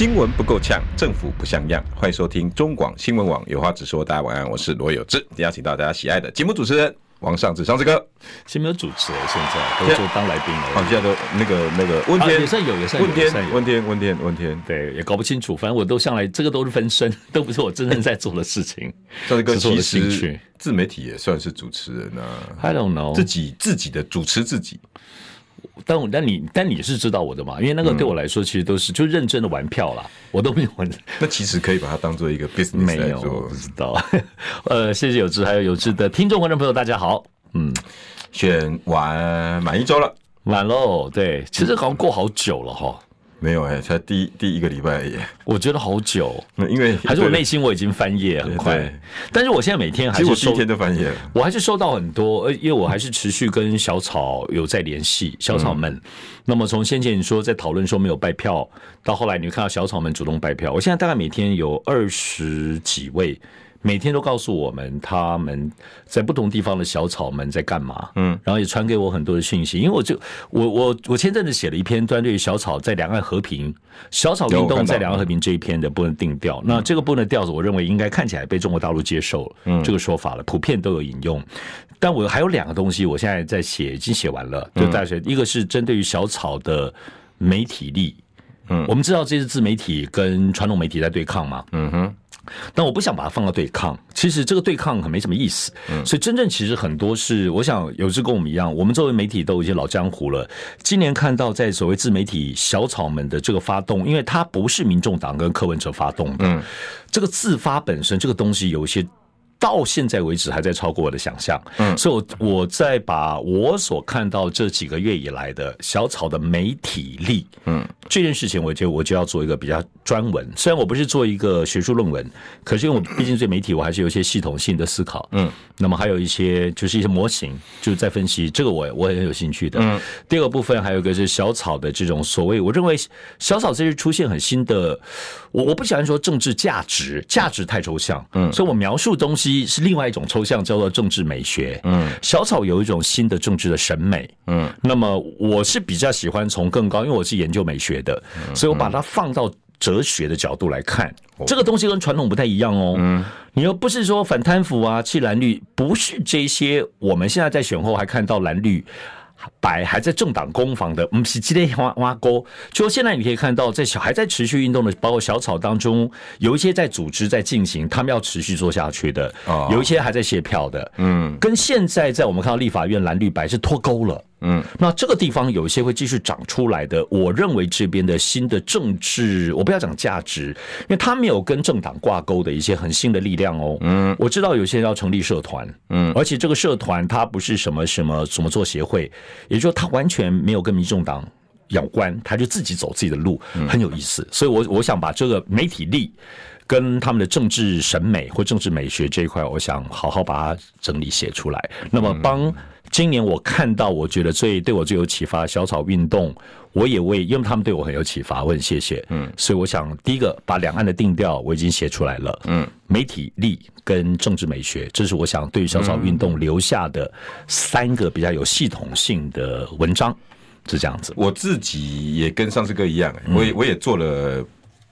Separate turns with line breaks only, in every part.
新闻不够呛，政府不像样。欢迎收听中广新闻网有话直说。大家晚安，我是罗有志，邀请到大家喜爱的节目主持人王尚志，尚志哥。
先没有主持人，现在都就当来宾了。
好，现在都那个那个问天
也算有，也算有。
问天，问天，问天。
对，也搞不清楚，反正我都向来这个都是分身，都不是我真正在做的事情。
尚志哥其实自媒体也算是主持人啊。
I don't know，
自己自己的主持自己。
但我但你但你是知道我的嘛？因为那个对我来说，其实都是就认真的玩票啦。我都没有玩。
那其实可以把它当做一个 business
没有，我不知道。呃，谢谢有志，还有有志的听众观众朋友，大家好。嗯，
选完满一周了，
满喽。对，其实好像过好久了哈。
没有哎、欸，才第第一个礼拜而已。
我觉得好久，
因为
还是我内心我已经翻页很快。但是我现在每天还是
收，第一天都翻页了。
我还是收到很多，呃，因为我还是持续跟小草有在联系，小草们。嗯、那么从先前你说在讨论说没有拜票，到后来你看到小草们主动拜票，我现在大概每天有二十几位。每天都告诉我们他们在不同地方的小草们在干嘛，嗯，然后也传给我很多的讯息，因为我就我我我前阵子写了一篇针对于小草在两岸和平、小草运动在两岸和平这一篇的不能定调，那这个不能调子，我认为应该看起来被中国大陆接受嗯，这个说法了，普遍都有引用，但我还有两个东西，我现在在写，已经写完了，就大学一个是针对于小草的媒体力，嗯，我们知道这是自媒体跟传统媒体在对抗嘛，嗯哼。但我不想把它放到对抗，其实这个对抗很没什么意思。嗯，所以真正其实很多是，我想有志跟我们一样，我们作为媒体都有一些老江湖了。今年看到在所谓自媒体小草们的这个发动，因为它不是民众党跟柯文哲发动的，嗯，这个自发本身这个东西有一些。到现在为止还在超过我的想象，嗯，所以我在把我所看到这几个月以来的小草的媒体力，嗯，这件事情，我觉得我就要做一个比较专文。虽然我不是做一个学术论文，可是因为我毕竟对媒体我还是有一些系统性的思考，嗯，那么还有一些就是一些模型，就是在分析这个我我也很有兴趣的。嗯，第二个部分还有一个是小草的这种所谓，我认为小草这是出现很新的，我我不喜欢说政治价值，价值太抽象，嗯，所以我描述东西。是另外一种抽象，叫做政治美学。嗯，小草有一种新的政治的审美。嗯，那么我是比较喜欢从更高，因为我是研究美学的，所以我把它放到哲学的角度来看。这个东西跟传统不太一样哦。嗯，你又不是说反贪腐啊、弃蓝绿，不是这些。我们现在在选后还看到蓝绿。白还在政党攻防的，我们是今天挖挖沟。就现在你可以看到，在小还在持续运动的，包括小草当中，有一些在组织在进行，他们要持续做下去的。有一些还在卸票的。嗯，跟现在在我们看到立法院蓝绿白是脱钩了。嗯，那这个地方有一些会继续长出来的，我认为这边的新的政治，我不要讲价值，因为他没有跟政党挂钩的一些很新的力量哦。嗯，我知道有些人要成立社团，嗯，而且这个社团它不是什么什么什么做协会，也就是说它完全没有跟民众党有关，他就自己走自己的路，很有意思。所以我我想把这个媒体力跟他们的政治审美或政治美学这一块，我想好好把它整理写出来，那么帮。今年我看到，我觉得最对我最有启发，小草运动，我也为，因为他们对我很有启发，我很谢谢。嗯，所以我想第一个把两岸的定调我已经写出来了。嗯，媒体力跟政治美学，这是我想对于小草运动留下的三个比较有系统性的文章，是这样子。
我自己也跟上次哥一样，我也我也做了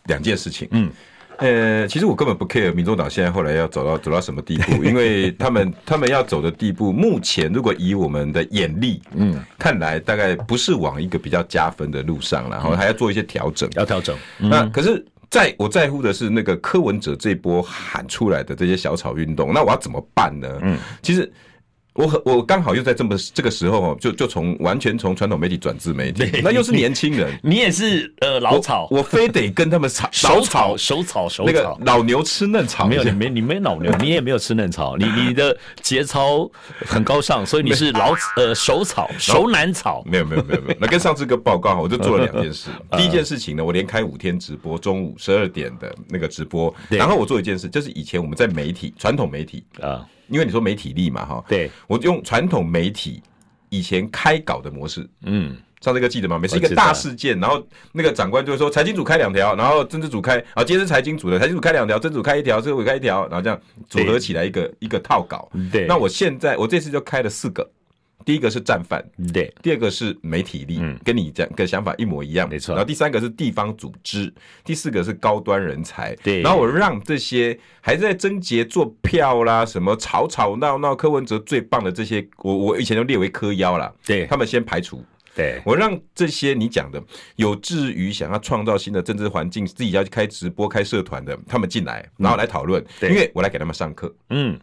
两件事情。嗯。呃，其实我根本不 care 民众党现在后来要走到走到什么地步，因为他们他们要走的地步，目前如果以我们的眼力，嗯，看来大概不是往一个比较加分的路上，然后还要做一些调整，
要调整。
那可是在我在乎的是那个柯文哲这波喊出来的这些小草运动，那我要怎么办呢？嗯，其实。我我刚好又在这么这个时候哦，就就从完全从传统媒体转自媒体，那又是年轻人，
你也是呃老草，
我非得跟他们 吵，
手草手草手草，那个
老牛吃嫩草，
没有你没你没老牛，你也没有吃嫩草，你你的节操很高尚，所以你是老呃手草手男草，
没有没有没有没有，那跟上次个报告哈，我就做了两件事，第一件事情呢，我连开五天直播，中午十二点的那个直播，然后我做一件事，就是以前我们在媒体传统媒体啊。因为你说没体力嘛，哈，
对，
我用传统媒体以前开稿的模式，
嗯，
上这个记得吗？每次一个大事件，然后那个长官就会说财经组开两条，然后政治组开，啊，今天是财经组的，财经组开两条，政治组开一条，政治组开一条，然后这样组合起来一个一个套稿。
对，
那我现在我这次就开了四个。第一个是战犯，
对；
第二个是媒体力，嗯，跟你讲个想法一模一样，
没错。
然后第三个是地方组织，第四个是高端人才，
对。
然后我让这些还在贞节做票啦，什么吵吵闹闹，柯文哲最棒的这些，我我以前都列为科妖啦，
对，
他们先排除。
对，
我让这些你讲的有志于想要创造新的政治环境，自己要去开直播、开社团的，他们进来，然后来讨论，因为我来给他们上课，嗯，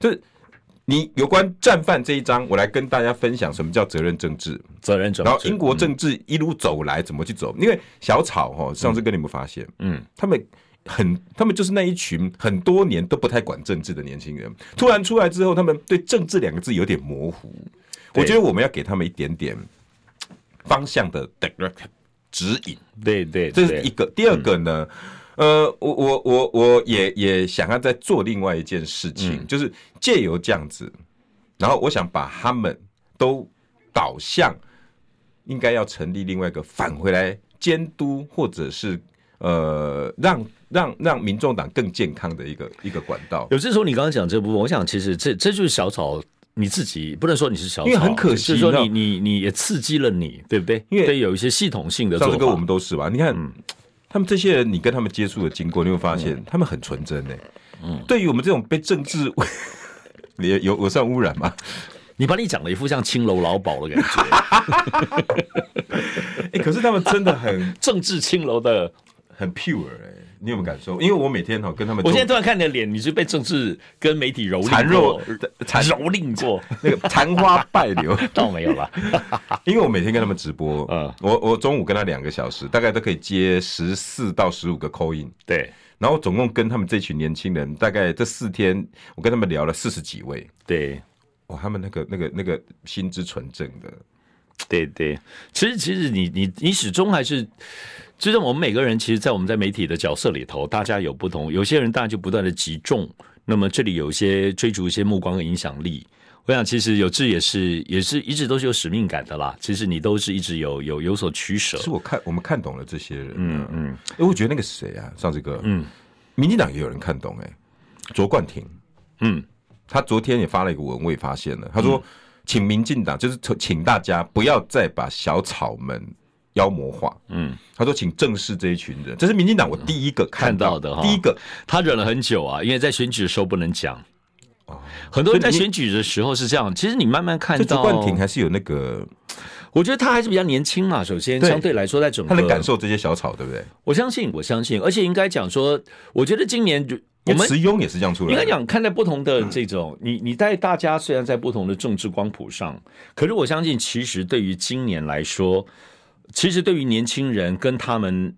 就是。你有关战犯这一章，我来跟大家分享什么叫责任政治。
责任政治。
然后英国政治一路走来怎么去走？因为小草哈，上次跟你们发现，嗯，他们很，他们就是那一群很多年都不太管政治的年轻人，突然出来之后，他们对政治两个字有点模糊。我觉得我们要给他们一点点方向的 direct 指引。
对对，
这是一个。第二个呢？呃，我我我我也也想要再做另外一件事情，嗯、就是借由这样子，然后我想把他们都导向应该要成立另外一个返回来监督，或者是呃让让让民众党更健康的一个一个管道。
有这时候你刚刚讲这部分，我想其实这这就是小草你自己不能说你是小草，
因为很可惜，
就是说你你你也刺激了你，对不对？因为有一些系统性的做法，
上次我们都是吧？你看。嗯他们这些人，你跟他们接触的经过，你会发现他们很纯真呢。嗯，对于我们这种被政治，你有有算污染吗？
你把你讲的一副像青楼老鸨的感觉。
哎，可是他们真的很
政治青楼的，
很 pure 哎。你有没有感受？因为我每天哈跟他们，
我现在突然看你的脸，你是被政治跟媒体蹂躏、
残弱、
蹂躏过，
那个残花败柳
倒没有吧？
因为我每天跟他们直播，嗯，我我中午跟他两个小时，大概都可以接十四到十五个 call in，
对，
然后总共跟他们这群年轻人，大概这四天，我跟他们聊了四十几位，
对，
哇，他们那个那个那个心之纯正的，
对对，其实其实你你你始终还是。其实我们每个人，其实，在我们在媒体的角色里头，大家有不同。有些人当然就不断的集中，那么这里有一些追逐一些目光和影响力。我想，其实有志也是，也是一直都是有使命感的啦。其实你都是一直有有有所取舍。
是我看我们看懂了这些人，嗯嗯。哎，我觉得那个谁啊，上次哥，嗯，民进党也有人看懂，哎，卓冠廷，嗯，他昨天也发了一个文，我也发现了，他说，请民进党就是请大家不要再把小草们。妖魔化，嗯，他说，请正视这一群人，这是民进党我第一个看到，
的哈。
第一个，
他忍了很久啊，因为在选举的时候不能讲。哦，很多人在选举的时候是这样。其实你慢慢看到，
冠廷还是有那个，
我觉得他还是比较年轻嘛。首先，相对来说，在整个
他能感受这些小草，对不对？
我相信，我相信，而且应该讲说，我觉得今年就我们
慈庸也是这样出来。
应该讲看待不同的这种，你你带大家虽然在不同的政治光谱上，可是我相信，其实对于今年来说。其实对于年轻人跟他们，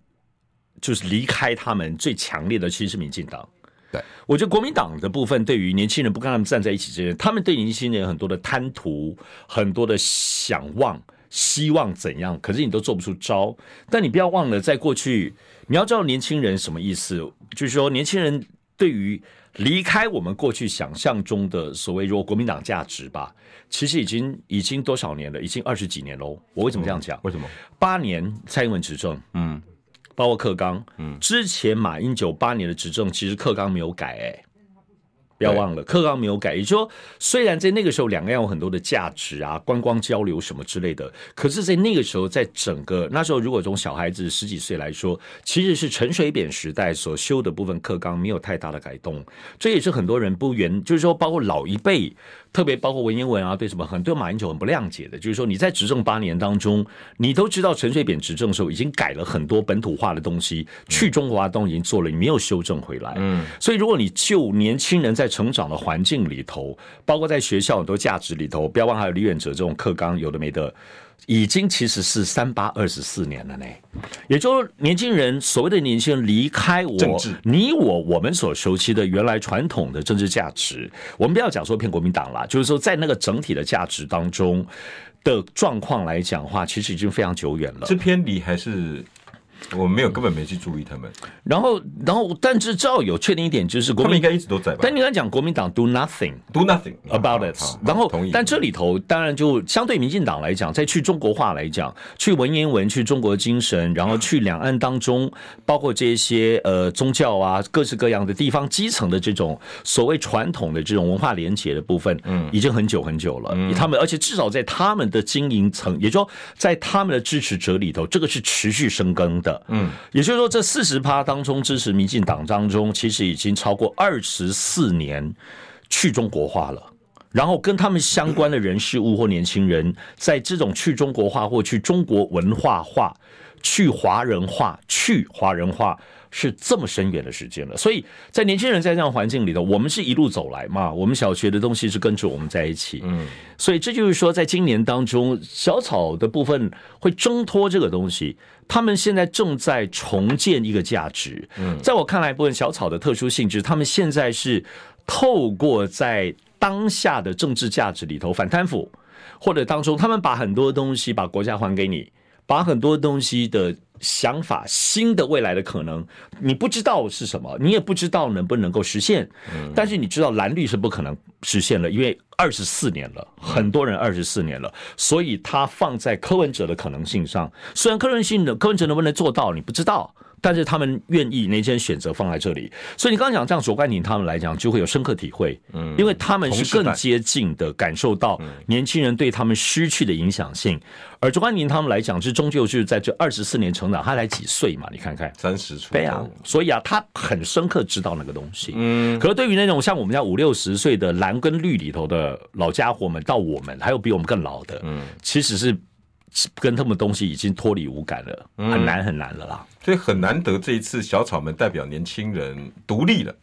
就是离开他们最强烈的，其实是民进党。
对，
我觉得国民党的部分对于年轻人不跟他们站在一起这些，他们对年轻人有很多的贪图，很多的想望，希望怎样，可是你都做不出招。但你不要忘了，在过去，你要知道年轻人什么意思，就是说年轻人对于。离开我们过去想象中的所谓如果国民党价值吧，其实已经已经多少年了，已经二十几年喽。我为什么这样讲？
为什么？
八年蔡英文执政，嗯，包括克刚，嗯，之前马英九八年的执政，其实克刚没有改，哎。不要忘了，课纲没有改。也就是说，虽然在那个时候两岸有很多的价值啊、观光交流什么之类的，可是，在那个时候，在整个那时候，如果从小孩子十几岁来说，其实是陈水扁时代所修的部分课纲没有太大的改动。这也是很多人不愿，就是说，包括老一辈。特别包括文言文啊，对什么很对马英九很不谅解的，就是说你在执政八年当中，你都知道陈水扁执政的时候已经改了很多本土化的东西，去中国化都已经做了，你没有修正回来。嗯，所以如果你就年轻人在成长的环境里头，包括在学校很多价值里头，不要忘了还有李远哲这种课纲有的没的。已经其实是三八二十四年了呢，也就是年轻人所谓的年轻人离开我，你我我们所熟悉的原来传统的政治价值，我们不要讲说骗国民党啦，就是说在那个整体的价值当中的状况来讲的话，其实已经非常久远了。
是偏离还是我们没有根本没去注意他们。
然后，然后，但是照有确定一点，就是国民
应该一直都在吧？
但你刚才讲国民党 do nothing，do
nothing
about it。然后，但这里头当然就相对民进党来讲，在去中国化来讲，去文言文，去中国精神，然后去两岸当中，包括这些呃宗教啊，各式各样的地方基层的这种所谓传统的这种文化连结的部分，嗯，已经很久很久了。嗯，他们而且至少在他们的经营层，也就说在他们的支持者里头，这个是持续生根的。嗯，也就是说，这四十趴当中支持民进党当中，其实已经超过二十四年去中国化了。然后跟他们相关的人事物或年轻人，在这种去中国化或去中国文化化、去华人化、去华人化。是这么深远的时间了，所以在年轻人在这样环境里头，我们是一路走来嘛，我们小学的东西是跟着我们在一起，嗯，所以这就是说，在今年当中，小草的部分会挣脱这个东西，他们现在正在重建一个价值，嗯，在我看来，部分小草的特殊性质，他们现在是透过在当下的政治价值里头反贪腐，或者当中，他们把很多东西把国家还给你，把很多东西的。想法，新的未来的可能，你不知道是什么，你也不知道能不能够实现。但是你知道蓝绿是不可能实现了，因为二十四年了，很多人二十四年了，所以他放在柯文哲的可能性上。虽然柯文哲的柯文哲能不能做到，你不知道。但是他们愿意那些选择放在这里，所以你刚刚讲这样，卓冠廷他们来讲就会有深刻体会，嗯，因为他们是更接近的感受到年轻人对他们失去的影响性，而卓冠廷他们来讲，是终究是在这二十四年成长，他才几岁嘛？你看看。
三十出，
对啊，所以啊，他很深刻知道那个东西，嗯，可是对于那种像我们家五六十岁的蓝跟绿里头的老家伙们，到我们还有比我们更老的，嗯，其实是。跟他们东西已经脱离无感了，很难很难了啦。
嗯、所以很难得这一次小草们代表年轻人独立了，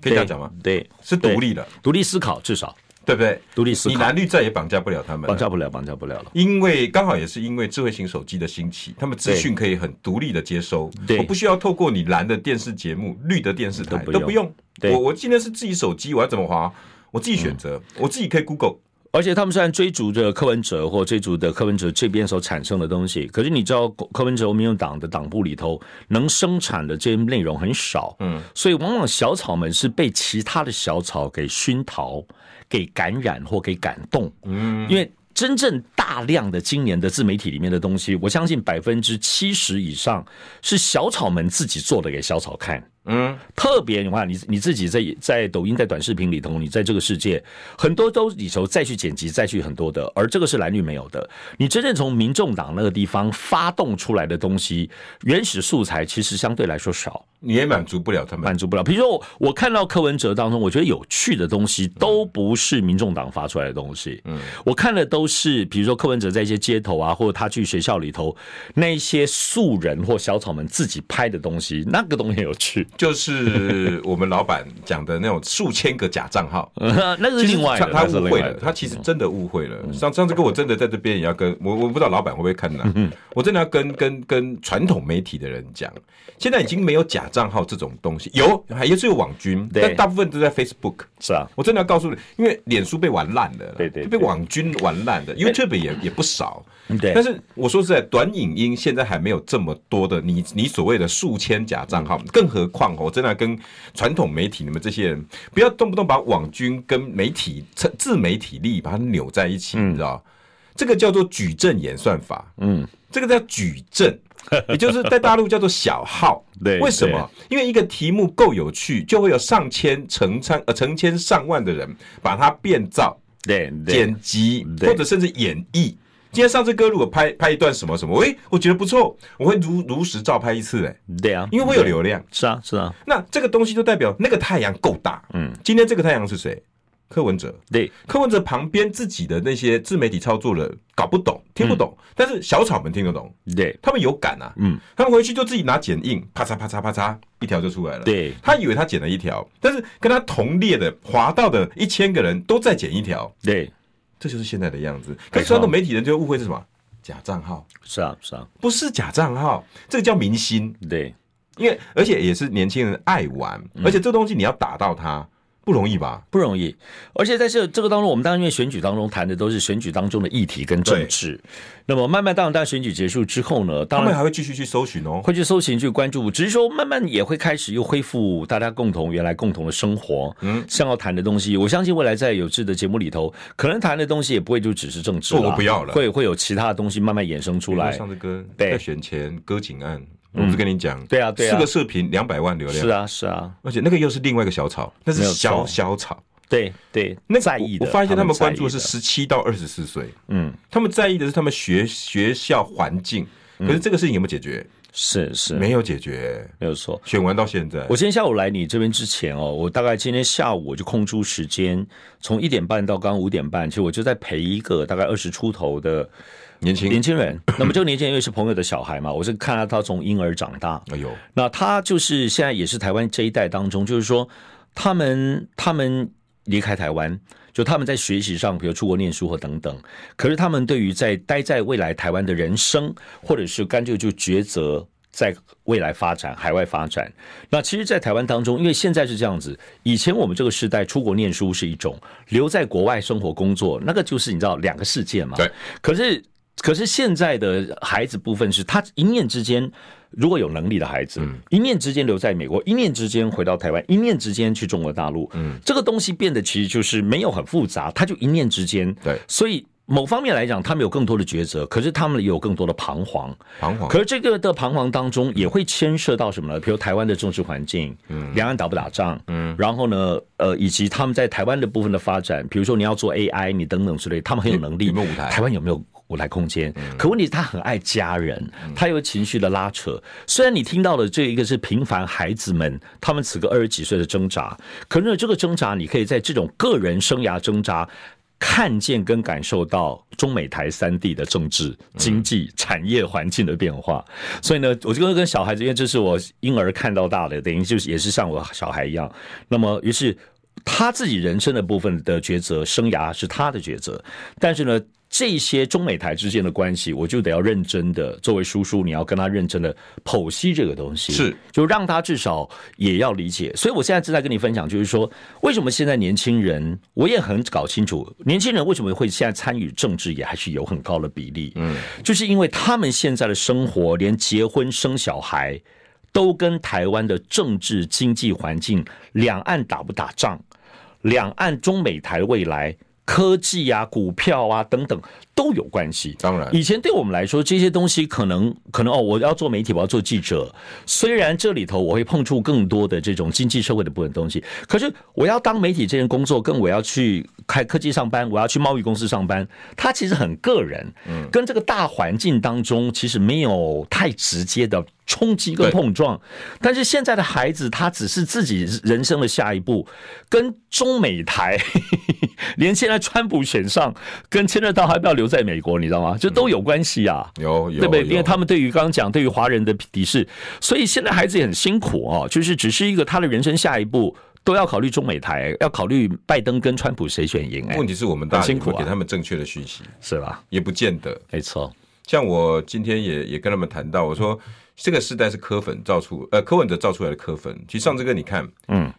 可以这样讲吗？
对，
是独立了，
独立思考，至少
对不对？
独立思考，
你蓝绿再也绑架不了他们，
绑架不了，绑架不了了。
因为刚好也是因为智慧型手机的兴起，他们资讯可以很独立的接收，我不需要透过你蓝的电视节目、绿的电视台都不用。都不用我我今天是自己手机，我要怎么滑？我自己选择，嗯、我自己可以 Google。
而且他们虽然追逐着柯文哲或追逐的柯文哲这边所产生的东西，可是你知道柯文哲民进党的党部里头能生产的这些内容很少，嗯，所以往往小草们是被其他的小草给熏陶、给感染或给感动，嗯，因为真正大量的今年的自媒体里面的东西，我相信百分之七十以上是小草们自己做的给小草看。嗯，特别你看，你你自己在在抖音在短视频里头，你在这个世界很多都里头再去剪辑再去很多的，而这个是蓝绿没有的。你真正从民众党那个地方发动出来的东西，原始素材其实相对来说少，
你也满足不了他们，
满足不了。比如说我我看到柯文哲当中，我觉得有趣的东西都不是民众党发出来的东西，嗯，我看的都是比如说柯文哲在一些街头啊，或者他去学校里头那些素人或小草们自己拍的东西，那个东西很有趣。
就是我们老板讲的那种数千个假账号，
那是另外
他误会了，他其实真的误会了。上上次跟我真的在这边也要跟我，我不知道老板会不会看呢？我真的要跟跟跟传统媒体的人讲，现在已经没有假账号这种东西，有还是有网军，但大部分都在 Facebook。
是啊，
我真的要告诉你，因为脸书被玩烂了，对对，被网军玩烂的，YouTube 也也不少。
对，
但是我说实在，短影音现在还没有这么多的你你所谓的数千假账号，更何况。我真的跟传统媒体，你们这些人不要动不动把网军跟媒体自媒体利益把它扭在一起，你知道？这个叫做矩阵演算法，嗯，这个叫矩阵，也就是在大陆叫做小号。对，为什么？因为一个题目够有趣，就会有上千、成千呃成千上万的人把它变造、对剪辑或者甚至演绎。今天上次歌如果拍拍一段什么什么，喂，我觉得不错，我会如如实照拍一次，哎，
对啊，
因为会有流量，
是啊，是啊。
那这个东西就代表那个太阳够大，嗯，今天这个太阳是谁？柯文哲，
对，
柯文哲旁边自己的那些自媒体操作的搞不懂，听不懂，但是小草们听得懂，
对，
他们有感啊，嗯，他们回去就自己拿剪映，啪嚓啪嚓啪嚓，一条就出来了，
对，
他以为他剪了一条，但是跟他同列的滑到的一千个人都在剪一条，
对，这
就是现在的样子。可是传统媒体人就误会是什么？假账号。
是啊是啊，
不是假账号，这个叫明星。
对，
因为而且也是年轻人爱玩，而且这东西你要打到它，不容易吧？
不容易，而且在这这个当中，我们当然因为选举当中谈的都是选举当中的议题跟政治。那么慢慢当当选举结束之后呢，当然
他们还会继续去搜寻哦，
会去搜寻去关注，只是说慢慢也会开始又恢复大家共同原来共同的生活。嗯，像要谈的东西，我相信未来在有志的节目里头，可能谈的东西也不会就只是政治了，
我不要了，
会会有其他的东西慢慢衍生出来。
上次歌在选前歌警案。我不是跟你讲，
对啊，对啊，
四个视频两百万流量，
是啊，是啊，
而且那个又是另外一个小草，那是小小草，
对对，那在意的。
我发现他们关注的。是十七到二十四岁，嗯，他们在意的是他们学学校环境，可是这个事情有没有解决？
是是，
没有解决，
没有错。
选完到现在，
我今天下午来你这边之前哦，我大概今天下午我就空出时间，从一点半到刚刚五点半，其实我就在陪一个大概二十出头的。
年轻
年轻人，那么这个年轻人因为是朋友的小孩嘛，我是看到他从婴儿长大。哎呦，那他就是现在也是台湾这一代当中，就是说他们他们离开台湾，就他们在学习上，比如出国念书或等等。可是他们对于在待在未来台湾的人生，或者是干脆就抉择在未来发展海外发展。那其实，在台湾当中，因为现在是这样子，以前我们这个时代出国念书是一种，留在国外生活工作，那个就是你知道两个世界嘛。
对，
可是。可是现在的孩子部分是他一念之间，如果有能力的孩子，一念之间留在美国，一念之间回到台湾，一念之间去中国大陆，嗯，这个东西变得其实就是没有很复杂，他就一念之间，
对，
所以某方面来讲，他们有更多的抉择，可是他们也有更多的彷徨，
彷徨。
可是这个的彷徨当中，也会牵涉到什么呢？比如台湾的政治环境，嗯，两岸打不打仗，嗯，然后呢，呃，以及他们在台湾的部分的发展，比如说你要做 AI，你等等之类，他们很有能力，
有没有舞台？台
湾有没有？舞台空间，可问题是他很爱家人，他有情绪的拉扯。虽然你听到的这一个是平凡孩子们，他们此刻二十几岁的挣扎，可是这个挣扎，你可以在这种个人生涯挣扎，看见跟感受到中美台三地的政治、经济、产业环境的变化。所以呢，我就跟跟小孩子，因为这是我婴儿看到大的，等于就是也是像我小孩一样。那么，于是他自己人生的部分的抉择，生涯是他的抉择，但是呢。这些中美台之间的关系，我就得要认真的，作为叔叔，你要跟他认真的剖析这个东西，
是，
就让他至少也要理解。所以我现在正在跟你分享，就是说，为什么现在年轻人，我也很搞清楚，年轻人为什么会现在参与政治，也还是有很高的比例，嗯，就是因为他们现在的生活，连结婚生小孩，都跟台湾的政治经济环境、两岸打不打仗、两岸中美台未来。科技啊，股票啊，等等。都有关系，
当然，
以前对我们来说，这些东西可能可能哦，我要做媒体，我要做记者。虽然这里头我会碰触更多的这种经济社会的部分东西，可是我要当媒体这件工作，跟我要去开科技上班，我要去贸易公司上班，它其实很个人，嗯，跟这个大环境当中其实没有太直接的冲击跟碰撞。但是现在的孩子，他只是自己人生的下一步，跟中美台，连现在川普选上，跟牵扯到还不要留。在美国，你知道吗？这都有关系啊，
有有，
对不对？因为他们对于刚刚讲对于华人的敌视，所以现在孩子也很辛苦哦。就是只是一个他的人生下一步都要考虑中美台，要考虑拜登跟川普谁选赢。
问题是我们大家辛苦给他们正确的讯息，
是吧？
也不见得，
没错。
像我今天也也跟他们谈到，我说这个时代是柯粉造出，呃，柯文哲造出来的柯粉。其实上这个你看，嗯，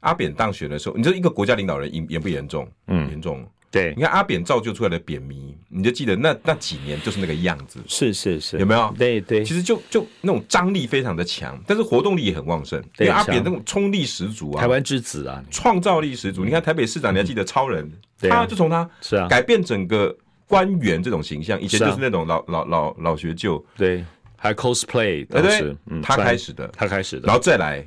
阿扁当选的时候，你知道一个国家领导人严严不严重？嗯，严重。
对，
你看阿扁造就出来的扁迷，你就记得那那几年就是那个样子，
是是是，
有没有？
对对，
其实就就那种张力非常的强，但是活动力也很旺盛。对，阿扁那种冲力十足啊，
台湾之子啊，
创造力十足。你看台北市长，你还记得超人？他就从他
是啊，
改变整个官员这种形象，以前就是那种老老老老学究，
对，还 cosplay，
对。对，他开始的，
他开始的，
然后再来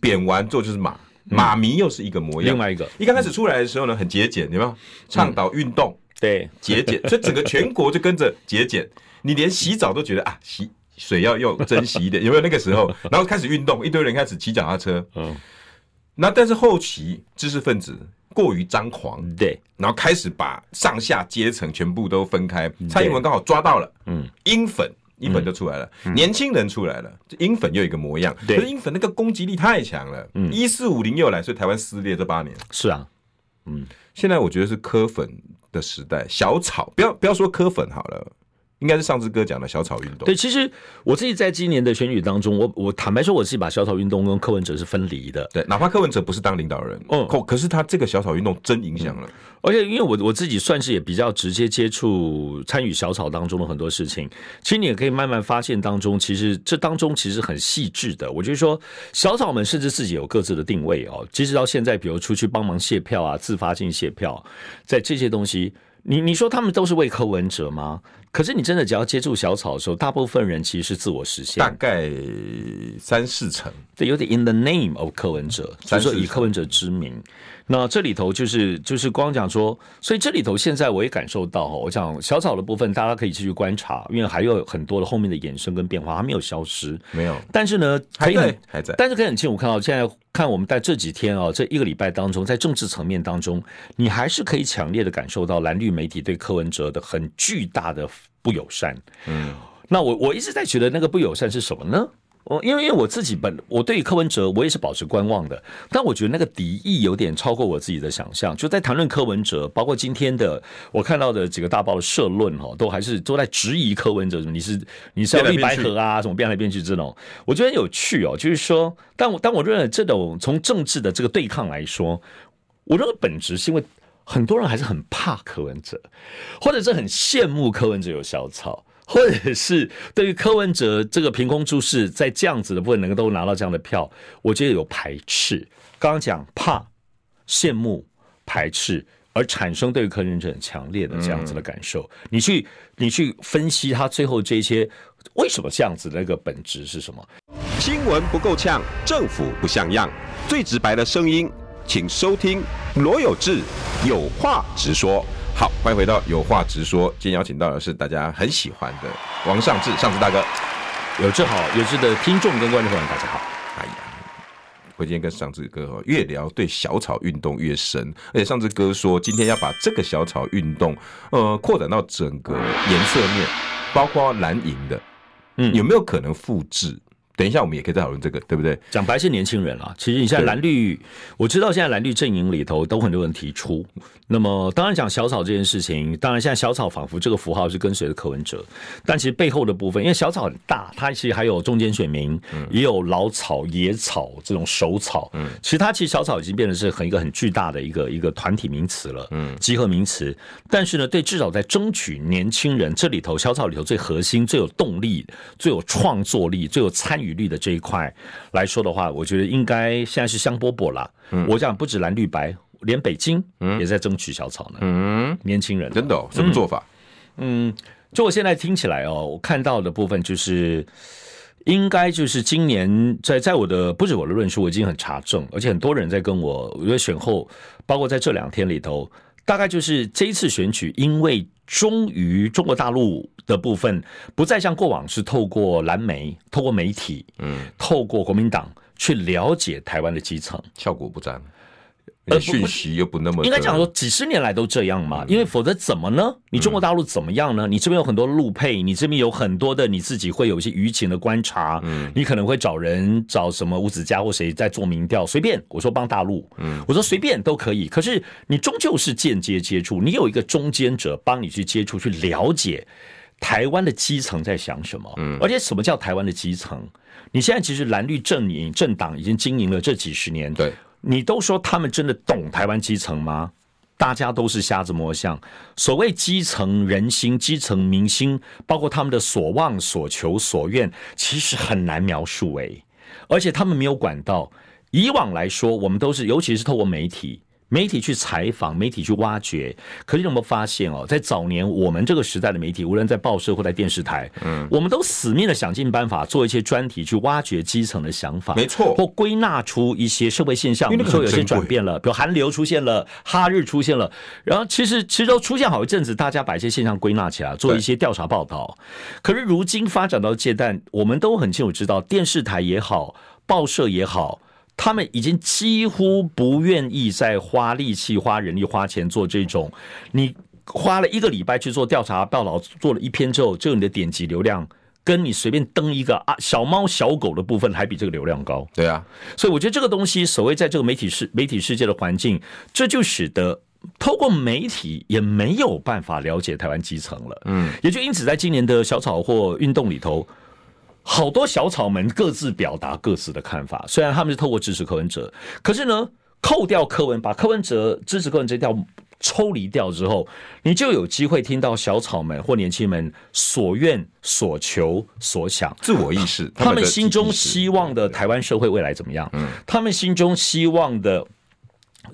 扁完之后就是马。马迷又是一个模样，
另外一个
一刚开始出来的时候呢，很节俭，有没有？倡导运动，
对，
节俭，所以整个全国就跟着节俭。你连洗澡都觉得啊，洗水要用珍惜一点，有没有那个时候？然后开始运动，一堆人开始骑脚踏车，嗯。那但是后期知识分子过于张狂，
对，
然后开始把上下阶层全部都分开。蔡英文刚好抓到了，嗯，英粉。英粉就出来了，嗯、年轻人出来了，英粉又一个模样。对，可是英粉那个攻击力太强了。嗯，一四五零又来，所以台湾撕裂这八年。
是啊，嗯，
现在我觉得是科粉的时代，小草不要不要说科粉好了，应该是上次哥讲的小草运动。
对，其实我自己在今年的选举当中，我我坦白说，我自己把小草运动跟柯文哲是分离的。
对，哪怕柯文哲不是当领导人，哦，可可是他这个小草运动真影响了。嗯、
而且因为我我自己算是也比较直接接触参与小草当中的很多事情，其实你也可以慢慢发现当中，其实这当中其实很细致的。我就是说小草们甚至自己有各自的定位哦，即使到现在，比如出去帮忙卸票啊，自发性卸票，在这些东西。你你说他们都是为柯文哲吗？可是你真的只要接触小草的时候，大部分人其实是自我实现，
大概三四成，
对，有点 in the name of 柯文哲，就是说以柯文哲之名。那这里头就是就是光讲说，所以这里头现在我也感受到，我讲小草的部分，大家可以继续观察，因为还有很多的后面的衍生跟变化，它没有消失，
没有。
但是呢，可以很
还在，还在，
但是可以很清楚看到，现在看我们在这几天啊，这一个礼拜当中，在政治层面当中，你还是可以强烈的感受到蓝绿媒体对柯文哲的很巨大的不友善。嗯，那我我一直在觉得那个不友善是什么呢？我因为因为我自己本我对于柯文哲我也是保持观望的，但我觉得那个敌意有点超过我自己的想象。就在谈论柯文哲，包括今天的我看到的几个大报的社论哈，都还是都在质疑柯文哲什么你是你是要立白河啊，什么变来变去这种，我觉得很有趣哦。就是说，但我但我认为这种从政治的这个对抗来说，我认为本质是因为很多人还是很怕柯文哲，或者是很羡慕柯文哲有小草。或者是对于柯文哲这个凭空出世，在这样子的部分能够都拿到这样的票，我觉得有排斥。刚刚讲怕、羡慕、排斥，而产生对于柯文哲很强烈的这样子的感受。你去你去分析他最后这些为什么这样子的那个本质是什么？
新闻不够呛，政府不像样，最直白的声音，请收听罗有志有话直说。好，欢迎回到有话直说。今天邀请到的是大家很喜欢的王尚志，尚志大哥。
有志好，有志的听众跟观众朋友大家好。哎呀，我今天跟尚志哥哦，越聊对小草运动越深，而且尚志哥说今天要把这个小草运动，呃，扩展到整个颜色面，包括蓝银的，嗯，有没有可能复制？等一下，我们也可以再讨论这个，对不对？讲白是年轻人啊。其实你现在蓝绿，我知道现在蓝绿阵营里头都很多人提出。那么当然讲小草这件事情，当然现在小草仿佛这个符号是跟随着柯文哲，但其实背后的部分，因为小草很大，它其实还有中间选民，也有老草、野草这种熟草。嗯，其实它其实小草已经变得是很一个很巨大的一个一个团体名词了，嗯，集合名词。但是呢，对至少在争取年轻人这里头，小草里头最核心、最有动力、最有创作力、最有参与率的这一块来说的话，我觉得应该现在是香饽饽了。嗯，我讲不止蓝绿白，连北京也在争取小草呢。嗯，年轻人
真的、哦、什么做法？
嗯，就我现在听起来哦，我看到的部分就是，应该就是今年在在我的不止我的论述，我已经很查证，而且很多人在跟我，我觉得选后，包括在这两天里头，大概就是这一次选举，因为终于中国大陆。的部分不再像过往是透过蓝媒、透过媒体、嗯，透过国民党去了解台湾的基层，
效果不彰，而讯息又不那么。
应该讲说几十年来都这样嘛，因为否则怎么呢？你中国大陆怎么样呢？你这边有很多路配，你这边有很多的你自己会有一些舆情的观察，嗯，你可能会找人找什么吴子嘉或谁在做民调，随便我说帮大陆，嗯，我说随便都可以。可是你终究是间接接触，你有一个中间者帮你去接触去了解。台湾的基层在想什么？嗯，而且什么叫台湾的基层？你现在其实蓝绿阵营政党已经经营了这几十年，
对，
你都说他们真的懂台湾基层吗？大家都是瞎子摸象。所谓基层人心、基层民心，包括他们的所望、所求、所愿，其实很难描述诶。而且他们没有管道。以往来说，我们都是，尤其是透过媒体。媒体去采访，媒体去挖掘，可是你有没有发现哦，在早年我们这个时代的媒体，无论在报社或在电视台，嗯，我们都死命的想尽办法做一些专题去挖掘基层的想法，
没错，
或归纳出一些社会现象，比如说有些转变了，比如韩流出现了，哈日出现了，然后其实其实都出现好一阵子，大家把一些现象归纳起来，做一些调查报道。可是如今发展到这段，我们都很清楚知道，电视台也好，报社也好。他们已经几乎不愿意再花力气、花人力、花钱做这种。你花了一个礼拜去做调查报道，做了一篇之后，就你的点击流量，跟你随便登一个啊小猫小狗的部分，还比这个流量高。
对啊，
所以我觉得这个东西，所谓在这个媒体世媒体世界的环境，这就使得透过媒体也没有办法了解台湾基层了。嗯，也就因此，在今年的小草或运动里头，好多小草们各自表达各自的看法。虽然他们是透过支持柯文哲，可是呢，扣掉柯文，把柯文哲支持柯文哲掉。抽离掉之后，你就有机会听到小草们或年轻人们所愿、所求、所想，
自我意识，
他们心中希望的台湾社会未来怎么样？嗯，他们心中希望的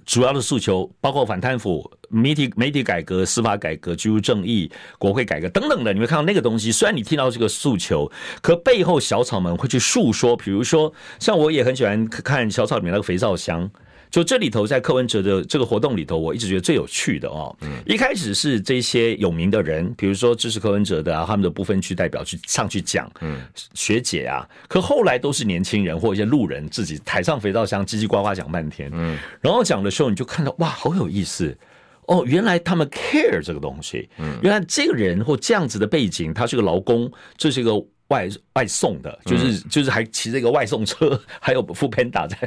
主要的诉求，包括反贪腐、媒体媒体改革、司法改革、居住正义、国会改革等等的。你会看到那个东西，虽然你听到这个诉求，可背后小草们会去诉说。比如说，像我也很喜欢看小草里面那个肥皂箱。就这里头，在柯文哲的这个活动里头，我一直觉得最有趣的哦。一开始是这些有名的人，比如说支持柯文哲的啊，他们的不分区代表去上去讲，嗯，学姐啊，可后来都是年轻人或一些路人自己台上肥皂箱叽叽呱呱讲半天，嗯，然后讲的时候你就看到哇，好有意思哦，原来他们 care 这个东西，嗯，原来这个人或这样子的背景，他是个劳工，这是一个。外外送的，就是就是还骑这个外送车，还有 foodpanda 在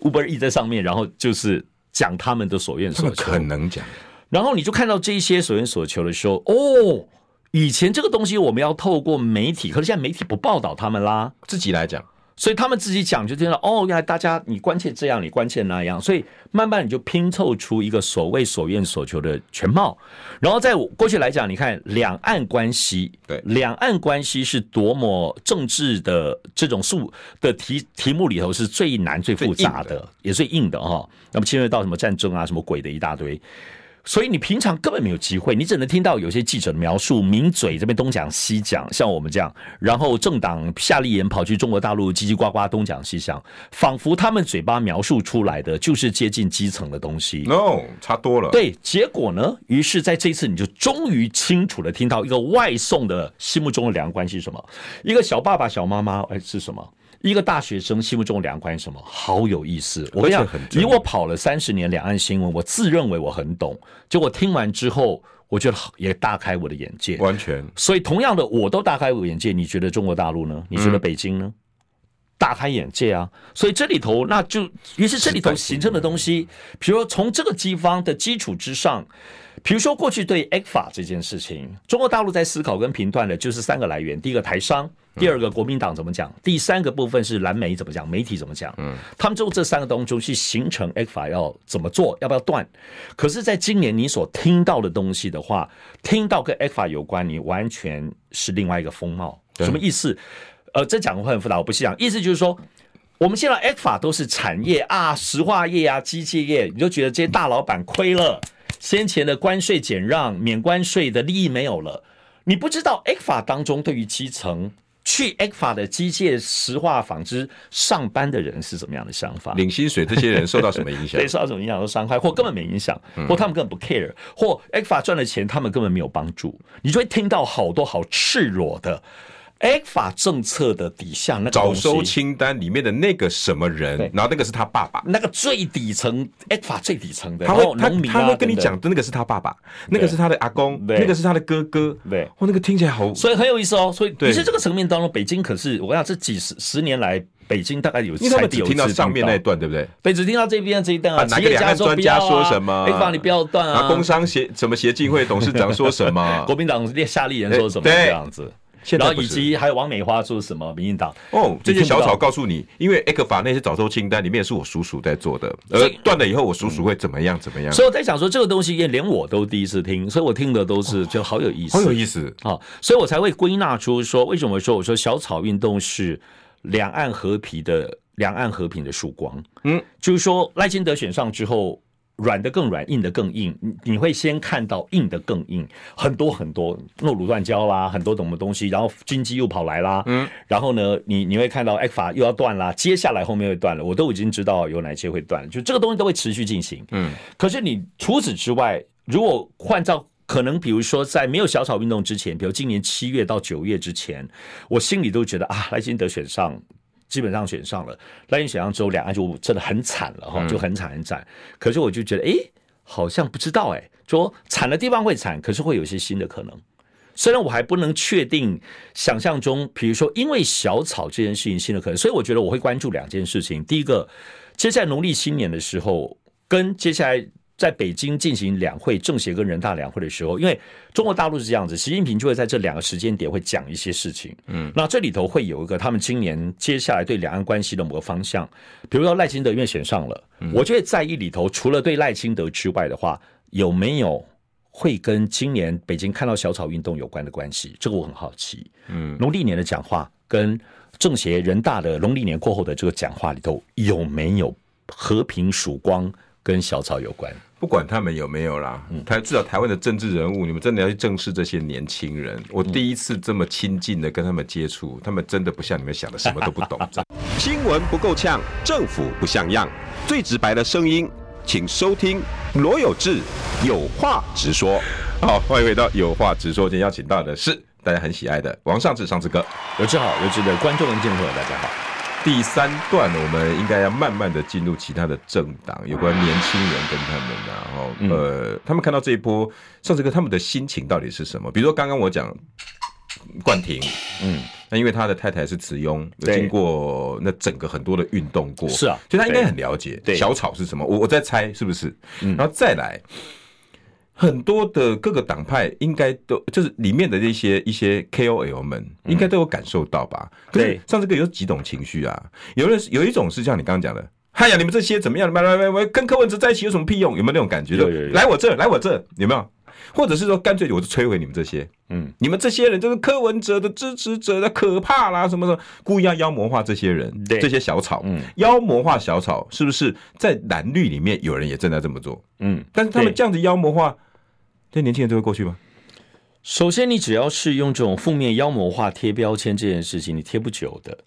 Uber E 在上面，然后就是讲他们的所愿所求，
可能讲。
然后你就看到这些所愿所求的时候，哦，以前这个东西我们要透过媒体，可是现在媒体不报道他们啦，
自己来讲。
所以他们自己讲就听到哦，原来大家你关切这样，你关切那样，所以慢慢你就拼凑出一个所谓所愿所求的全貌。然后在过去来讲，你看两岸关系，对，两岸关系是多么政治的这种数的题题目里头是最难最复杂的，也最硬的哈。那么牵涉到什么战争啊，什么鬼的一大堆。所以你平常根本没有机会，你只能听到有些记者的描述，名嘴这边东讲西讲，像我们这样，然后政党夏立言跑去中国大陆叽叽呱呱东讲西讲，仿佛他们嘴巴描述出来的就是接近基层的东西。
No，差多了。
对，结果呢？于是在这一次，你就终于清楚的听到一个外送的心目中的两岸关系是什么？一个小爸爸、小妈妈，哎，是什么？一个大学生心目中的两岸什么？好有意思！我跟你讲，以我跑了三十年两岸新闻，我自认为我很懂。结果听完之后，我觉得也大开我的眼界。
完全。所
以同样的，我都大开我眼界。你觉得中国大陆呢？你觉得北京呢？嗯、大开眼界啊！所以这里头，那就于是这里头形成的东西，比如说从这个地方的基础之上，比如说过去对 ECFA 这件事情，中国大陆在思考跟评断的就是三个来源：第一个台商。第二个国民党怎么讲？第三个部分是蓝媒怎么讲？媒体怎么讲？嗯，他们就这三个当中去形成 ECFA 要怎么做，要不要断？可是，在今年你所听到的东西的话，听到跟 ECFA 有关，你完全是另外一个风貌。什么意思？呃，这讲的话很复杂，我不细讲。意思就是说，我们现在 ECFA 都是产业啊，石化业啊，机械业，你就觉得这些大老板亏了，先前的关税减让、免关税的利益没有了，你不知道 ECFA 当中对于基层。去 ECFA 的机械、石化、纺织上班的人是怎么样的想法？
领薪水这些人受到什么影响？
对，受到什么影响？都伤害，或根本没影响，或他们根本不 care，或 ECFA 赚的钱他们根本没有帮助。你就会听到好多好赤裸的。ECFA 政策的底下，那个
早收清单里面的那个什么人，然后那个是他爸爸，
那个最底层 ECFA 最底层的，
他会他他会跟你讲的那个是他爸爸，那个是他的阿公，那个是他的哥哥，对，哇，那个听起来好，
所以很有意思哦。所以其实这个层面当中，北京可是我讲，这几十十年来，北京大概有
因为他们只听到上面那一段，对不对？
对，只听到这边这一段啊。
哪个两岸专家说什么
？ECFA 你不要断啊。
工商协什么协进会董事长说什么？
国民党列夏立言说什么？这样子。然后以及还有王美花做什么？民进党
哦，这些小草告诉你，因为 ECFA 那些早收清单里面是我叔叔在做的，而断了以后我叔叔会怎么样？怎么样？
所以我在想说，这个东西也连我都第一次听，所以我听的都是就好有意思，
好有意思
啊！所以我才会归纳出说，为什么说我说小草运动是两岸和平的两岸和平的曙光？嗯，就是说赖清德选上之后。软的更软，硬的更硬。你你会先看到硬的更硬，很多很多诺鲁断交啦，很多什么东西，然后军机又跑来啦，嗯，然后呢，你你会看到 ECFA 又要断啦，接下来后面会断了，我都已经知道有哪些会断，就这个东西都会持续进行，嗯。可是你除此之外，如果换照可能，比如说在没有小草运动之前，比如今年七月到九月之前，我心里都觉得啊，赖清德选上。基本上选上了，赖清德选上之后，两岸就真的很惨了哈，就很惨很惨。可是我就觉得，哎，好像不知道哎，说惨的地方会惨，可是会有一些新的可能。虽然我还不能确定，想象中，比如说因为小草这件事情新的可能，所以我觉得我会关注两件事情。第一个，接下来农历新年的时候，跟接下来在北京进行两会，政协跟人大两会的时候，因为中国大陆是这样子，习近平就会在这两个时间点会讲一些事情。嗯，那这里头会有一个他们今年接下来对两岸关系的某个方向，比如说赖清德因为选上了，我觉得在意里头除了对赖清德之外的话，有没有会跟今年北京看到小草运动有关的关系？这个我很好奇。嗯，农历年的讲话跟政协、人大的农历年过后的这个讲话里头有没有和平曙光？跟小草有关，
不管他们有没有啦，台至少台湾的政治人物，你们真的要去正视这些年轻人。我第一次这么亲近的跟他们接触，他们真的不像你们想的什么都不懂。
新闻不够呛，政府不像样，最直白的声音，请收听罗有志有话直说。
好，欢迎回到有话直说，今天邀请到的是大家很喜爱的王尚志尚志哥。
有志好，有志的观众跟听众朋友，大家好。
第三段，我们应该要慢慢的进入其他的政党，有关年轻人跟他们，然后呃，他们看到这一波上志哥他们的心情到底是什么？比如说刚刚我讲冠廷，嗯，那因为他的太太是慈庸，有经过那整个很多的运动过，
是啊，
所以他应该很了解小草是什么。我我在猜是不是？然后再来。很多的各个党派应该都就是里面的这些一些 KOL 们应该都有感受到吧？对，上次个有几种情绪啊？有人有一种是像你刚刚讲的，嗨呀，你们这些怎么样？来来来来，跟柯文哲在一起有什么屁用？有没有那种感觉？就来我这，来我这，有没有？或者是说干脆我就摧毁你们这些？嗯，你们这些人就是柯文哲的支持者的可怕啦，什么什么，故意要妖魔化这些人，这些小草，嗯，妖魔化小草，是不是在蓝绿里面有人也正在这么做？嗯，但是他们这样子妖魔化。这年轻人就会过去吗？
首先，你只要是用这种负面妖魔化贴标签这件事情，你贴不久的，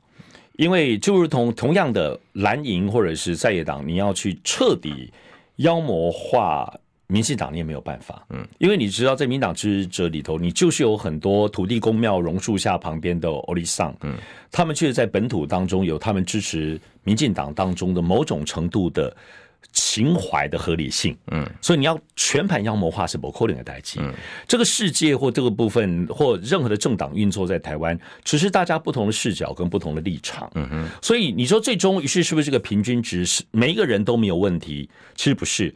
因为就如同同样的蓝营或者是在野党，你要去彻底妖魔化民进党，你也没有办法。嗯，因为你知道，在民党支持者里头，你就是有很多土地公庙榕树下旁边的欧里桑，嗯，他们确实在本土当中有他们支持民进党当中的某种程度的。情怀的合理性，嗯，所以你要全盘妖魔化是不可能的代际。嗯，这个世界或这个部分或任何的政党运作在台湾，只是大家不同的视角跟不同的立场。嗯哼，所以你说最终于是是不是这个平均值是每一个人都没有问题？其实不是。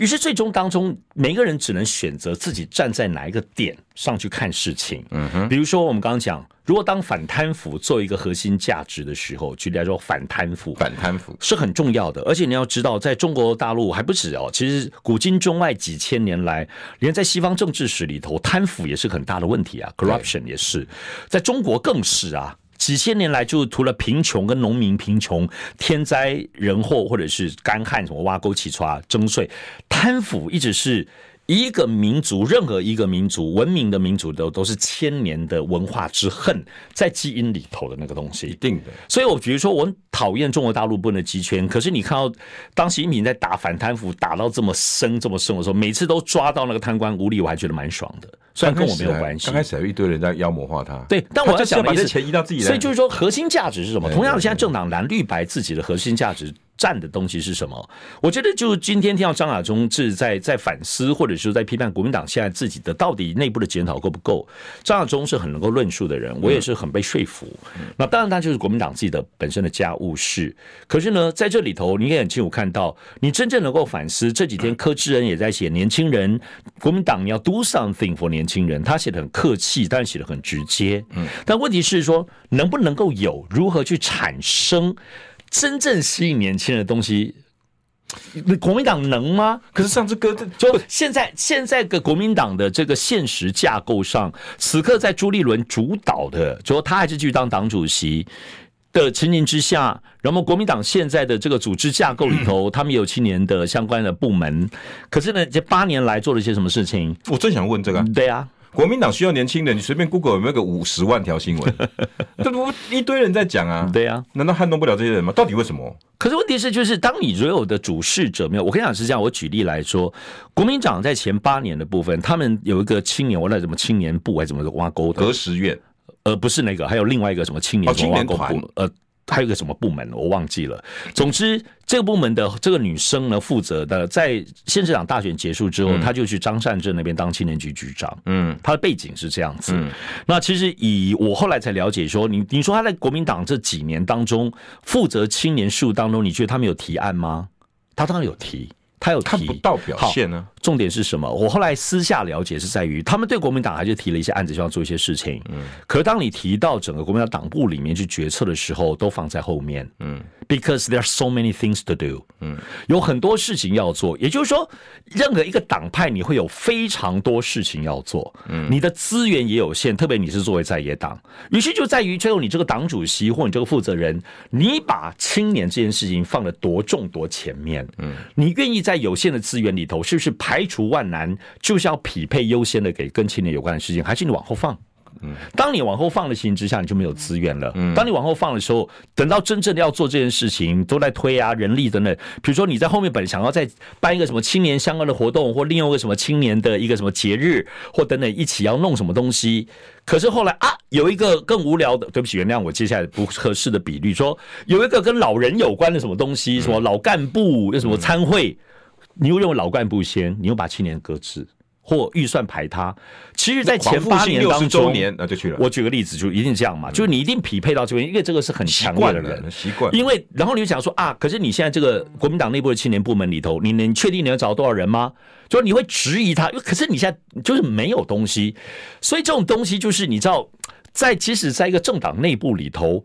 于是最终当中，每个人只能选择自己站在哪一个点上去看事情。嗯哼，比如说我们刚刚讲，如果当反贪腐做一个核心价值的时候，举例来说，反贪腐，
反贪腐
是很重要的。而且你要知道，在中国大陆还不止哦，其实古今中外几千年来，连在西方政治史里头，贪腐也是很大的问题啊，corruption 也是，在中国更是啊。几千年来，就除了贫穷跟农民贫穷、天灾人祸或者是干旱，什么挖沟、起抓、征税、贪腐，一直是。一个民族，任何一个民族，文明的民族都都是千年的文化之恨在基因里头的那个东西，
一定的。
所以，我比如说，我很讨厌中国大陆不能的集权，可是你看到当习近平在打反贪腐打到这么深、这么深的时候，每次都抓到那个贪官污吏，我还觉得蛮爽的。虽然跟我没有关系，
刚开始还有一堆人在妖魔化他。
对，但我要想
把这钱移到自己，
所以就是说，核心价值是什么？同样的，现在政党蓝绿白自己的核心价值。占的东西是什么？我觉得就今天听到张亚中是在在反思，或者是在批判国民党现在自己的到底内部的检讨够不够？张亚中是很能够论述的人，我也是很被说服。那当然，他就是国民党自己的本身的家务事。可是呢，在这里头，你也很清楚看到，你真正能够反思。这几天柯志恩也在写年轻人，国民党你要 do something for 年轻人，他写的很客气，但写的很直接。嗯，但问题是说，能不能够有如何去产生？真正吸引年轻人的东西，国民党能吗？
可是上次哥
就现在现在个国民党的这个现实架构上，此刻在朱立伦主导的，就说他还是继续当党主席的情形之下，然后国民党现在的这个组织架构里头，他们有青年的相关的部门，可是呢，这八年来做了一些什么事情？
我正想问这个。
对啊。
国民党需要年轻人，你随便 Google 有没有个五十万条新闻？这不一堆人在讲啊？
对啊，
难道撼动不了这些人吗？到底为什么？
可是问题是，就是当你所有的主事者没有，我跟你讲是这样。我举例来说，国民党在前八年的部分，他们有一个青年，我那什么青年部还是怎么挖沟的？
革实院，
呃，不是那个，还有另外一个什么青年什么挖沟部，呃。还有一个什么部门我忘记了。总之，这个部门的这个女生呢，负责的在县市长大选结束之后，她就去张善镇那边当青年局局长。嗯，她的背景是这样子。那其实以我后来才了解说，你你说她在国民党这几年当中负责青年事务当中，你觉得他们有提案吗？他当然有提。他有提
看不到表现呢。
重点是什么？我后来私下了解是在于，他们对国民党还是提了一些案子，希望做一些事情。嗯，可是当你提到整个国民党党部里面去决策的时候，都放在后面。嗯，because there are so many things to do。嗯，有很多事情要做。也就是说，任何一个党派你会有非常多事情要做。嗯，你的资源也有限，特别你是作为在野党，于是就在于最后你这个党主席或你这个负责人，你把青年这件事情放得多重多前面。嗯，你愿意在有限的资源里头，是不是排？排除万难，就是要匹配优先的给跟青年有关的事情，还是你往后放？嗯，当你往后放的情形之下，你就没有资源了。嗯，当你往后放的时候，等到真正的要做这件事情，都在推啊，人力等等。比如说你在后面本想要再办一个什么青年相关的活动，或利用一个什么青年的一个什么节日，或等等一起要弄什么东西，可是后来啊，有一个更无聊的，对不起，原谅我接下来不合适的比率，说有一个跟老人有关的什么东西，什么老干部，有什么参会。你又认为老干部先，你又把青年搁置或预算排他。其实，在前八年当中，
那就去了。
我举个例子，就一定这样嘛，就是你一定匹配到这边，因为这个是很强烈的人
习惯。
因为然后你就想说啊，可是你现在这个国民党内部的青年部门里头，你能确定你要找到多少人吗？就是你会质疑他，因为可是你现在就是没有东西，所以这种东西就是你知道，在即使在一个政党内部里头。